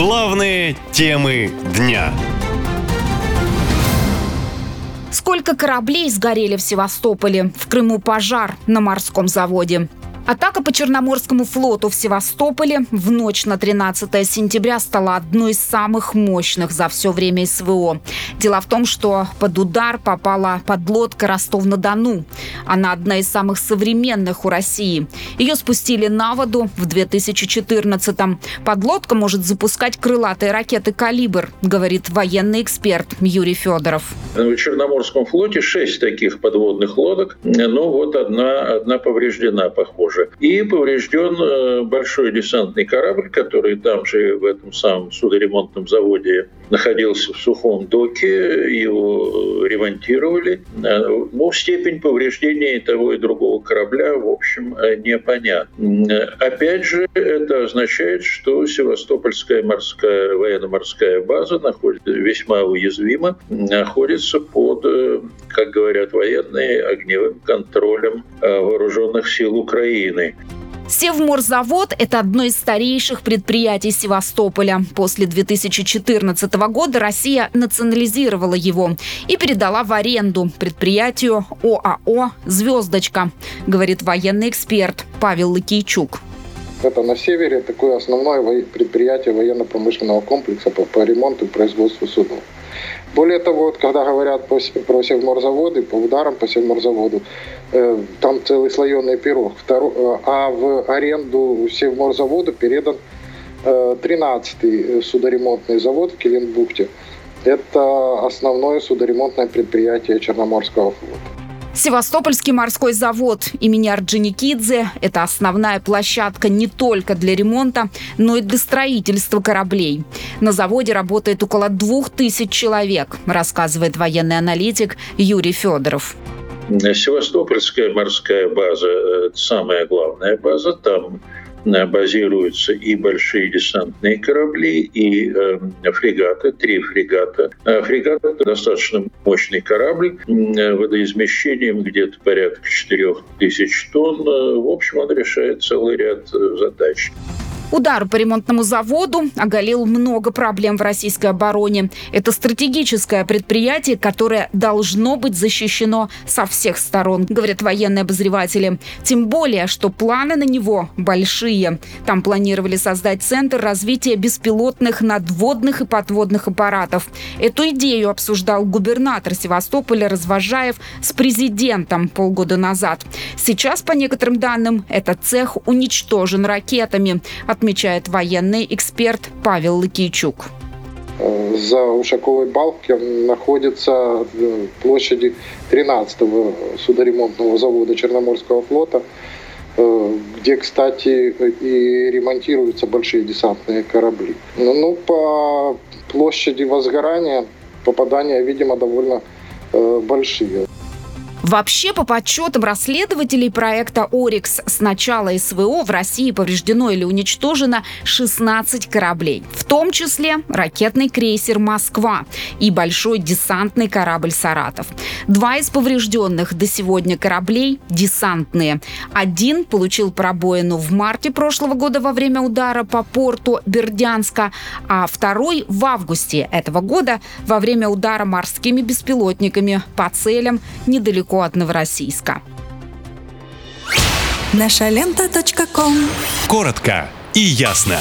Главные темы дня. Сколько кораблей сгорели в Севастополе? В Крыму пожар на морском заводе. Атака по Черноморскому флоту в Севастополе в ночь на 13 сентября стала одной из самых мощных за все время СВО. Дело в том, что под удар попала подлодка Ростов-на-Дону. Она одна из самых современных у России. Ее спустили на воду в 2014-м. Подлодка может запускать крылатые ракеты «Калибр», говорит военный эксперт Юрий Федоров. В Черноморском флоте шесть таких подводных лодок. Ну вот одна, одна повреждена, похоже тоже. И поврежден э, большой десантный корабль, который там же в этом самом судоремонтном заводе находился в сухом доке, его ремонтировали. Э, ну, степень повреждения того и другого корабля, в общем, э, непонятна. Опять же, это означает, что Севастопольская морская военно-морская база находится весьма уязвима, находится под, как говорят военные, огневым контролем вооруженных сил Украины. Севморзавод – это одно из старейших предприятий Севастополя. После 2014 года Россия национализировала его и передала в аренду предприятию ОАО «Звездочка», говорит военный эксперт Павел Лакейчук. Это на севере такое основное предприятие военно-промышленного комплекса по, по ремонту и производству судов. Более того, вот, когда говорят по, про севморзаводы, по ударам по севморзаводу, э, там целый слоеный пирог. Второ, э, а в аренду севморзаводу передан э, 13-й судоремонтный завод в Киленбухте. Это основное судоремонтное предприятие Черноморского флота. Севастопольский морской завод имени Орджоникидзе – это основная площадка не только для ремонта, но и для строительства кораблей. На заводе работает около двух тысяч человек, рассказывает военный аналитик Юрий Федоров. Севастопольская морская база – это самая главная база. Там базируются и большие десантные корабли, и э, фрегаты, три фрегата. А фрегат – это достаточно мощный корабль, э, водоизмещением где-то порядка 4000 тонн. В общем, он решает целый ряд э, задач. Удар по ремонтному заводу оголил много проблем в российской обороне. Это стратегическое предприятие, которое должно быть защищено со всех сторон, говорят военные обозреватели. Тем более, что планы на него большие. Там планировали создать центр развития беспилотных надводных и подводных аппаратов. Эту идею обсуждал губернатор Севастополя Развожаев с президентом полгода назад. Сейчас, по некоторым данным, этот цех уничтожен ракетами. От отмечает военный эксперт Павел Лыкийчук. За Ушаковой балки находится площади 13-го судоремонтного завода Черноморского флота, э, где, кстати, и ремонтируются большие десантные корабли. Ну, ну по площади возгорания попадания, видимо, довольно э, большие. Вообще, по подсчетам расследователей проекта «Орикс», с начала СВО в России повреждено или уничтожено 16 кораблей, в том числе ракетный крейсер «Москва» и большой десантный корабль «Саратов». Два из поврежденных до сегодня кораблей – десантные. Один получил пробоину в марте прошлого года во время удара по порту Бердянска, а второй – в августе этого года во время удара морскими беспилотниками по целям недалеко недалеко от Новороссийска. Наша лента. Коротко и ясно.